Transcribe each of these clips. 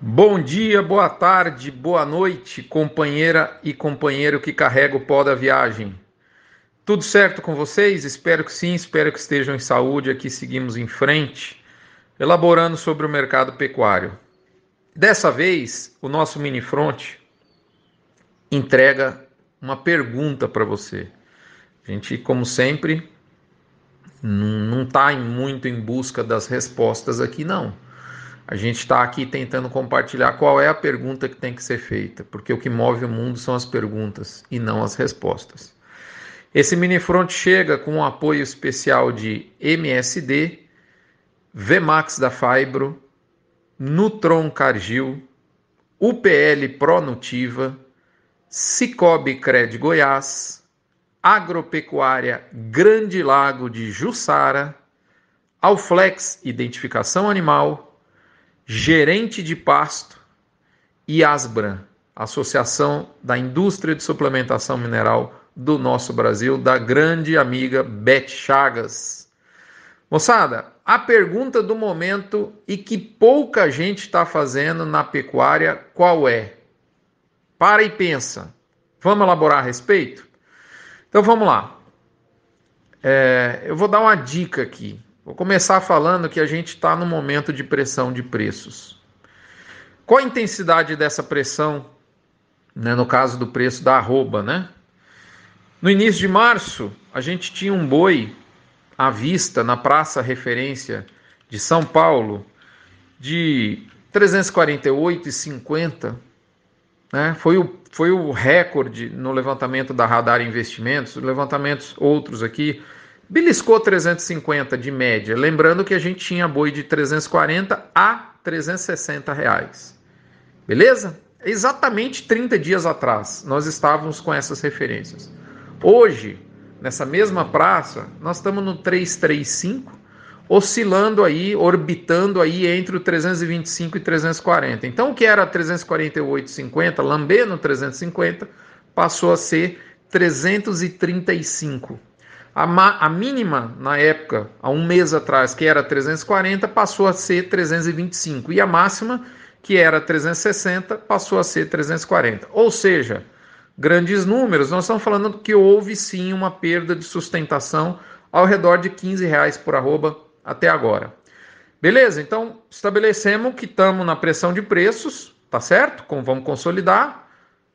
Bom dia, boa tarde, boa noite, companheira e companheiro que carrega o pó da viagem. Tudo certo com vocês? Espero que sim, espero que estejam em saúde. Aqui seguimos em frente, elaborando sobre o mercado pecuário. Dessa vez, o nosso mini front entrega uma pergunta para você. A gente, como sempre, não está muito em busca das respostas aqui, não a gente está aqui tentando compartilhar qual é a pergunta que tem que ser feita, porque o que move o mundo são as perguntas e não as respostas. Esse mini front chega com um apoio especial de MSD, Vmax da Fibro, Nutron Cargill, UPL Pronutiva, Cicobi Cred Goiás, Agropecuária Grande Lago de Jussara, Alflex Identificação Animal, gerente de pasto e Asbran, Associação da Indústria de Suplementação Mineral do nosso Brasil, da grande amiga Beth Chagas. Moçada, a pergunta do momento e que pouca gente está fazendo na pecuária, qual é? Para e pensa. Vamos elaborar a respeito? Então vamos lá. É, eu vou dar uma dica aqui. Vou começar falando que a gente está no momento de pressão de preços. Qual a intensidade dessa pressão, né, no caso do preço da arroba, né? No início de março, a gente tinha um boi à vista na praça referência de São Paulo de 348,50, né? Foi o, foi o recorde no levantamento da Radar Investimentos, levantamentos outros aqui Beliscou 350 de média, lembrando que a gente tinha boi de 340 a 360 reais. Beleza? Exatamente 30 dias atrás, nós estávamos com essas referências. Hoje, nessa mesma praça, nós estamos no 335, oscilando aí, orbitando aí entre o 325 e 340. Então, o que era 348,50, lambendo 350, passou a ser 335. A, a mínima na época, há um mês atrás, que era 340, passou a ser 325. E a máxima, que era 360, passou a ser 340. Ou seja, grandes números, nós estamos falando que houve sim uma perda de sustentação ao redor de 15 reais por arroba até agora. Beleza? Então estabelecemos que estamos na pressão de preços, tá certo? Como vamos consolidar?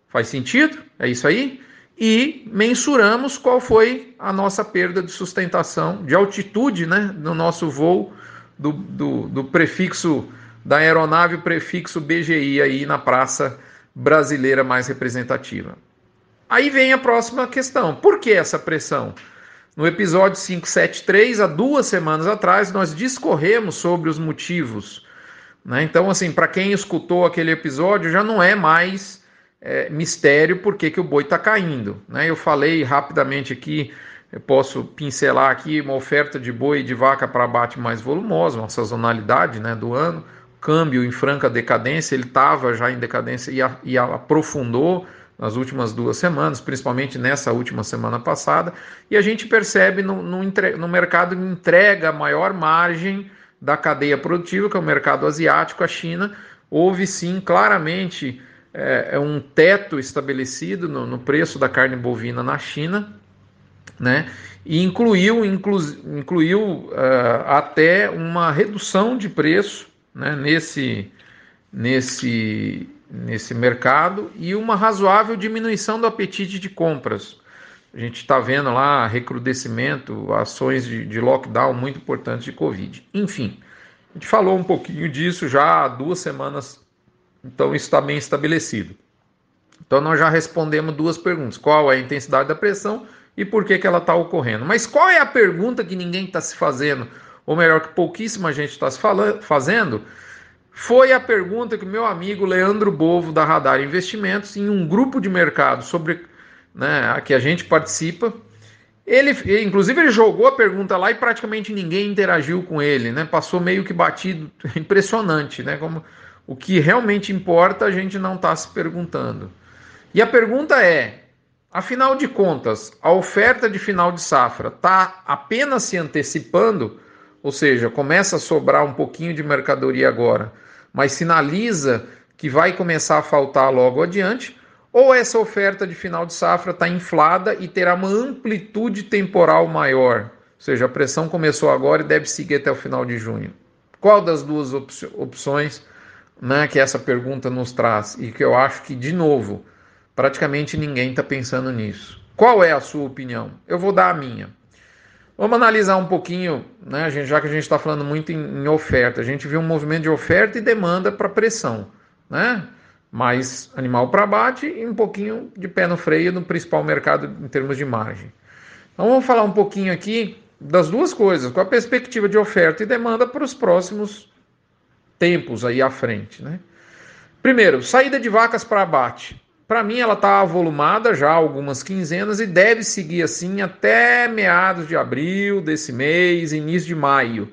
Faz sentido? É isso aí? E mensuramos qual foi a nossa perda de sustentação, de altitude, né, no nosso voo do, do, do prefixo da aeronave, prefixo BGI aí na praça brasileira mais representativa. Aí vem a próxima questão: por que essa pressão? No episódio 573, há duas semanas atrás, nós discorremos sobre os motivos. Né? Então, assim, para quem escutou aquele episódio, já não é mais é, mistério por que, que o boi está caindo. Né? Eu falei rapidamente aqui, eu posso pincelar aqui uma oferta de boi e de vaca para abate mais volumosa, uma sazonalidade né, do ano, câmbio em franca decadência, ele estava já em decadência e, a, e aprofundou nas últimas duas semanas, principalmente nessa última semana passada, e a gente percebe no, no, no mercado entrega a maior margem da cadeia produtiva, que é o mercado asiático, a China, houve sim claramente é, é um teto estabelecido no, no, preço da carne bovina na China, né? E incluiu, inclu, incluiu uh, até uma redução de preço né, nesse, nesse, nesse mercado e uma razoável diminuição do apetite de compras. A gente está vendo lá recrudescimento, ações de, de lockdown muito importantes de Covid. Enfim, a gente falou um pouquinho disso já há duas semanas então isso está bem estabelecido. Então nós já respondemos duas perguntas: qual é a intensidade da pressão e por que, que ela está ocorrendo. Mas qual é a pergunta que ninguém está se fazendo, ou melhor, que pouquíssima gente está se fazendo? Foi a pergunta que meu amigo Leandro Bovo, da Radar Investimentos, em um grupo de mercado sobre né, a que a gente participa, ele, inclusive, ele jogou a pergunta lá e praticamente ninguém interagiu com ele, né? Passou meio que batido, impressionante, né? Como o que realmente importa a gente não está se perguntando. E a pergunta é: afinal de contas, a oferta de final de safra está apenas se antecipando, ou seja, começa a sobrar um pouquinho de mercadoria agora, mas sinaliza que vai começar a faltar logo adiante, ou essa oferta de final de safra está inflada e terá uma amplitude temporal maior, ou seja, a pressão começou agora e deve seguir até o final de junho. Qual das duas opções né, que essa pergunta nos traz e que eu acho que, de novo, praticamente ninguém está pensando nisso? Qual é a sua opinião? Eu vou dar a minha. Vamos analisar um pouquinho, né, gente, já que a gente está falando muito em, em, oferta. A gente viu um movimento de oferta e demanda para pressão, né? Mais animal para abate e um pouquinho de pé no freio no principal mercado em termos de margem. Então vamos falar um pouquinho aqui das duas coisas, com a perspectiva de oferta e demanda para os próximos tempos aí à frente, né? Primeiro, saída de vacas para abate. Para mim, ela está avolumada já algumas quinzenas e deve seguir assim até meados de abril desse mês, início de maio.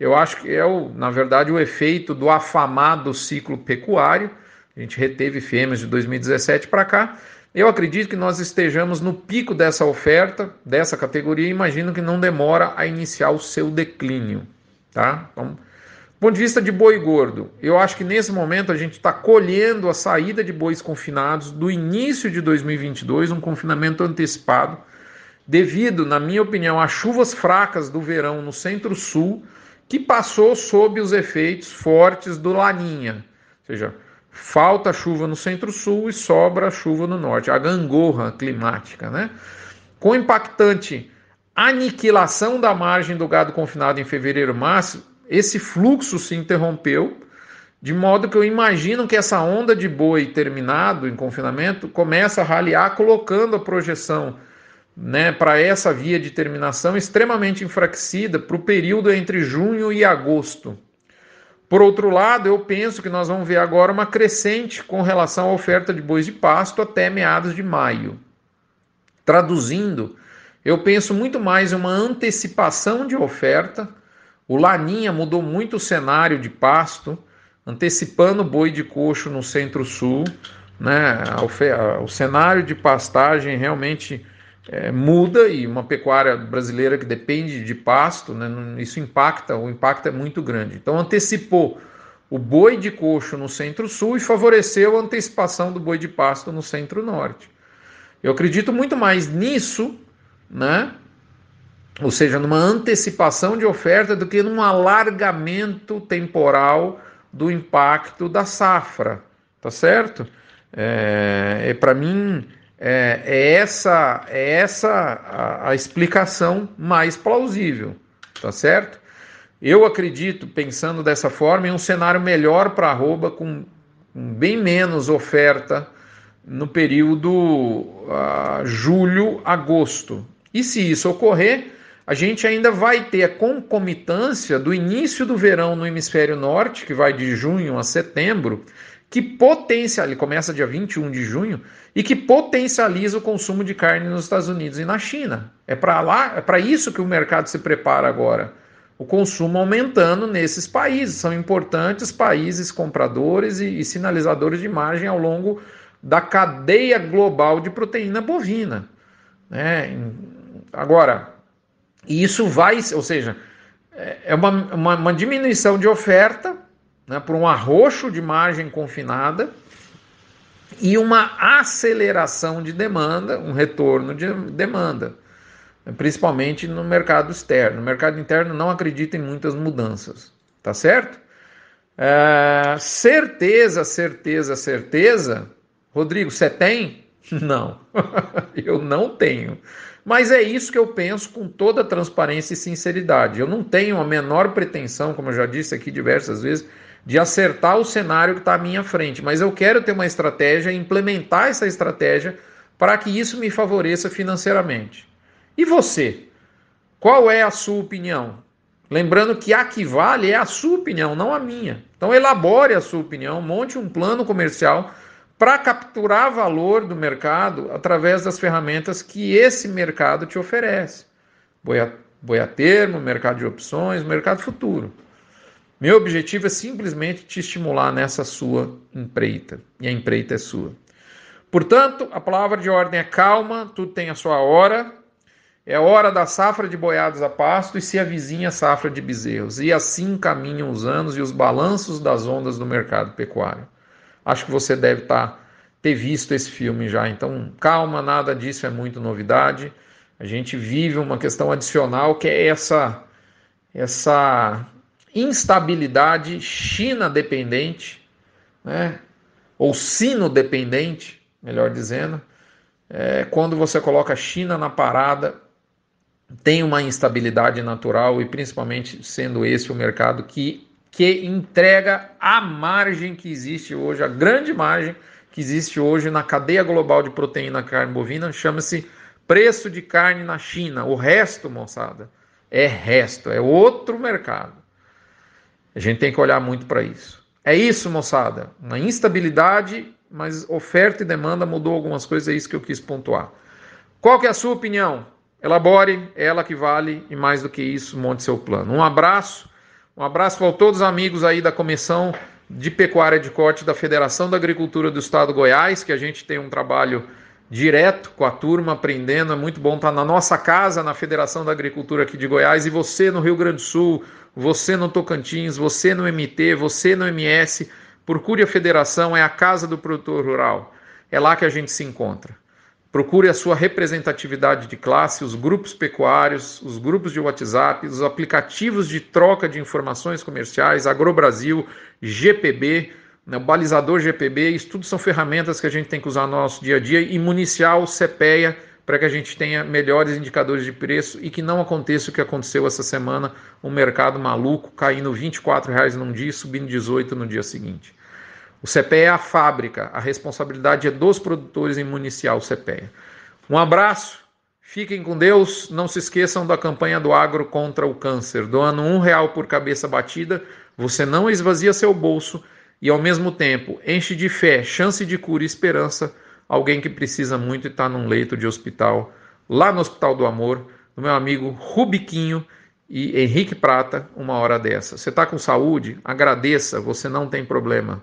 Eu acho que é, o, na verdade, o efeito do afamado ciclo pecuário. A gente reteve fêmeas de 2017 para cá. Eu acredito que nós estejamos no pico dessa oferta, dessa categoria, e imagino que não demora a iniciar o seu declínio. Tá? Então, ponto de vista de boi gordo, eu acho que nesse momento a gente está colhendo a saída de bois confinados do início de 2022, um confinamento antecipado, devido, na minha opinião, às chuvas fracas do verão no centro-sul, que passou sob os efeitos fortes do Laninha. Ou seja, falta chuva no centro-sul e sobra chuva no norte, a gangorra climática, né? Com impactante aniquilação da margem do gado confinado em fevereiro, março, esse fluxo se interrompeu, de modo que eu imagino que essa onda de boi terminado em confinamento começa a raliar, colocando a projeção né, para essa via de terminação extremamente enfraquecida para o período entre junho e agosto. Por outro lado, eu penso que nós vamos ver agora uma crescente com relação à oferta de bois de pasto até meados de maio. Traduzindo, eu penso muito mais em uma antecipação de oferta o Laninha mudou muito o cenário de pasto, antecipando o boi de coxo no centro-sul. Né? O cenário de pastagem realmente é, muda e uma pecuária brasileira que depende de pasto, né? isso impacta, o impacto é muito grande. Então antecipou o boi de coxo no centro-sul e favoreceu a antecipação do boi de pasto no centro-norte. Eu acredito muito mais nisso, né? Ou seja, numa antecipação de oferta do que num alargamento temporal do impacto da safra, tá certo? É, é para mim é, é, essa é essa a, a, explicação mais plausível, tá certo? Eu acredito, pensando dessa forma, em um cenário melhor para arroba com, bem menos oferta no período uh, julho-agosto. E se isso ocorrer, a gente ainda vai ter a concomitância do início do verão no hemisfério norte, que vai de junho a setembro, que potencializa, ele começa dia 21 de junho, e que potencializa o consumo de carne nos Estados Unidos e na China. É para lá, é para isso que o mercado se prepara agora. O consumo aumentando nesses países, são importantes países compradores e, e sinalizadores de margem ao longo da cadeia global de proteína bovina. Né? Agora, e isso vai, ou seja, é, é uma, uma, uma diminuição de oferta né, por um arroxo de margem confinada e uma aceleração de demanda, um retorno de demanda, principalmente no mercado externo. No mercado interno não acredito em muitas mudanças, tá certo? É, certeza, certeza, certeza. Rodrigo, você tem? Não, eu não tenho. Mas é isso que eu penso com toda transparência e sinceridade. Eu não tenho a menor pretensão, como eu já disse aqui diversas vezes, de acertar o cenário que está à minha frente, mas eu quero ter uma estratégia implementar essa estratégia para que isso me favoreça financeiramente. E você? Qual é a sua opinião? Lembrando que a que vale é a sua opinião, não a minha. Então elabore a sua opinião, monte um plano comercial para capturar valor do mercado através das ferramentas que esse mercado te oferece. Boi a, boi a termo, mercado de opções, mercado futuro. Meu objetivo é simplesmente te estimular nessa sua empreita, e a empreita é sua. Portanto, a palavra de ordem é calma, tudo tem a sua hora. É hora da safra de boiados a pasto e se avizinha a safra de bezerros. E assim caminham os anos e os balanços das ondas do mercado pecuário. Acho que você deve tá, ter visto esse filme já. Então, calma, nada disso é muito novidade. A gente vive uma questão adicional que é essa essa instabilidade China dependente, né? Ou sino dependente, melhor dizendo. É, quando você coloca a China na parada, tem uma instabilidade natural e principalmente sendo esse o mercado que, que entrega a margem que existe hoje, a grande margem que existe hoje na cadeia global de proteína carne bovina, chama-se preço de carne na China. O resto, moçada, é resto, é outro mercado. A gente tem que olhar muito para isso. É isso, moçada, uma instabilidade, mas oferta e demanda mudou algumas coisas, é isso que eu quis pontuar. Qual que é a sua opinião? Elabore, é ela que vale e mais do que isso, monte seu plano. Um abraço, um abraço para todos os amigos aí da Comissão de Pecuária de Corte da Federação da Agricultura do Estado do Goiás, que a gente tem um trabalho direto com a turma, aprendendo. É muito bom estar na nossa casa, na Federação da Agricultura aqui de Goiás, e você no Rio Grande do Sul, você no Tocantins, você no MT, você no MS. Procure a federação, é a casa do produtor rural. É lá que a gente se encontra. Procure a sua representatividade de classe, os grupos pecuários, os grupos de WhatsApp, os aplicativos de troca de informações comerciais, AgroBrasil, GPB, né, balizador GPB, isso tudo são ferramentas que a gente tem que usar no nosso dia a dia e municiar o CPEA para que a gente tenha melhores indicadores de preço e que não aconteça o que aconteceu essa semana, um mercado maluco caindo 24 reais num dia e subindo 18 no dia seguinte. O CPE é a fábrica, a responsabilidade é dos produtores em municiar o CPE. Um abraço, fiquem com Deus, não se esqueçam da campanha do agro contra o câncer. Doando um real por cabeça batida, você não esvazia seu bolso e ao mesmo tempo enche de fé, chance de cura e esperança alguém que precisa muito e está num leito de hospital, lá no Hospital do Amor, do meu amigo Rubiquinho e Henrique Prata, uma hora dessa. Você está com saúde? Agradeça, você não tem problema.